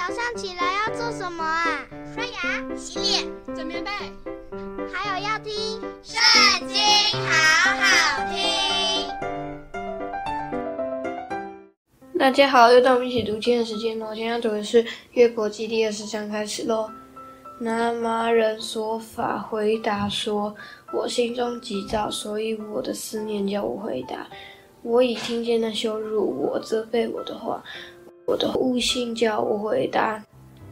早上起来要做什么啊？刷牙、洗脸、整棉被，还有要听《圣经》，好好听。大家好，又到我们一起读经的时间了。今天要读的是《约伯记》第二十章，开始喽。拿麻人说法回答说：“我心中急躁，所以我的思念叫我回答。我已听见那羞辱我、责备我的话。”我的悟性叫我回答，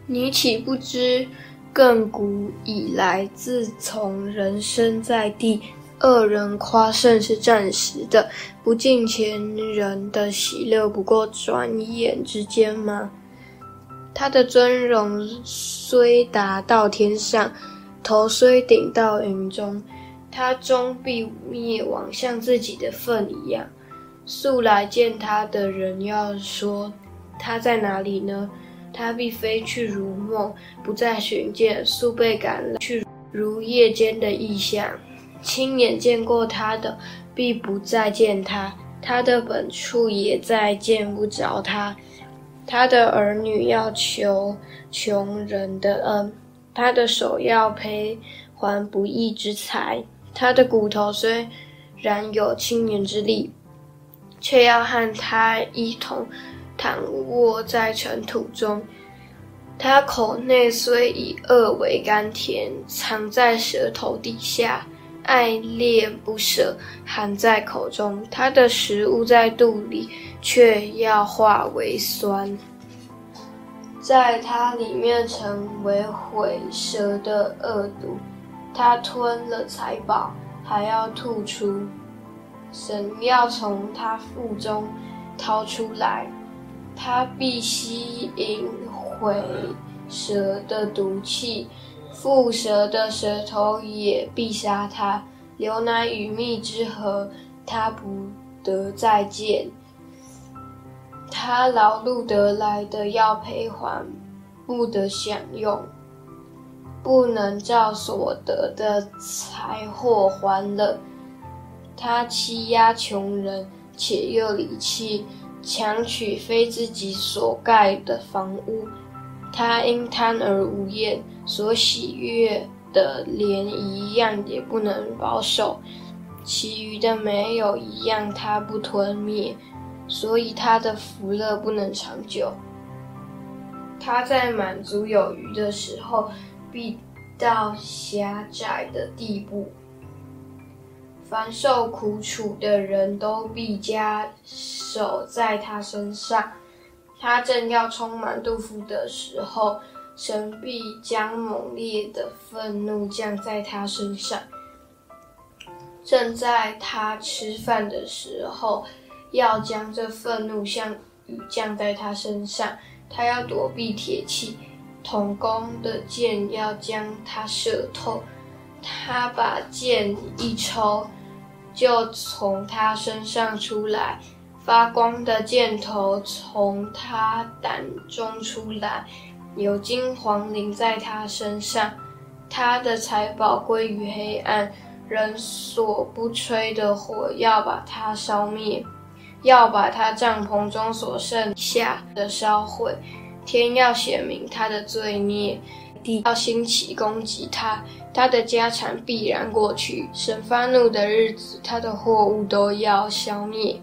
你岂不知亘古以来，自从人生在地，恶人夸胜是暂时的，不敬前人的喜乐不过转眼之间吗？他的尊荣虽达到天上，头虽顶到云中，他终必灭亡，像自己的粪一样。素来见他的人要说。他在哪里呢？他必飞去如梦，不再寻见；速被赶来去，如夜间的异象。亲眼见过他的，必不再见他；他的本处也再见不着他。他的儿女要求穷人的恩，他的手要赔还不义之财。他的骨头虽然有青年之力，却要和他一同。躺卧在尘土中，他口内虽以恶为甘甜，藏在舌头底下，爱恋不舍，含在口中。他的食物在肚里，却要化为酸，在他里面成为毁舌的恶毒。他吞了财宝，还要吐出，神要从他腹中掏出来。他必吸引毁蛇的毒气，蝮蛇的舌头也必杀他。牛奶与蜜之河，他不得再见。他劳碌得来的要赔还，不得享用，不能照所得的财货还了。他欺压穷人，且又离弃。强取非自己所盖的房屋，他因贪而无厌，所喜悦的连一样也不能保守，其余的没有一样他不吞灭，所以他的福乐不能长久。他在满足有余的时候，必到狭窄的地步。凡受苦楚的人都必加手在他身上。他正要充满肚腹的时候，神必将猛烈的愤怒降在他身上。正在他吃饭的时候，要将这愤怒像雨降在他身上。他要躲避铁器，铜弓的箭要将他射透。他把箭一抽。就从他身上出来，发光的箭头从他胆中出来，有金黄淋在他身上。他的财宝归于黑暗，人所不吹的火要把他烧灭，要把他帐篷中所剩下的烧毁。天要显明他的罪孽，地要兴起攻击他。他的家产必然过去，神发怒的日子，他的货物都要消灭。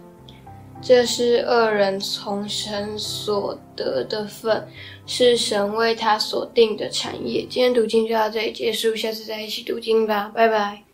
这是恶人从神所得的份，是神为他所定的产业。今天读经就到这里结束，下次再一起读经吧，拜拜。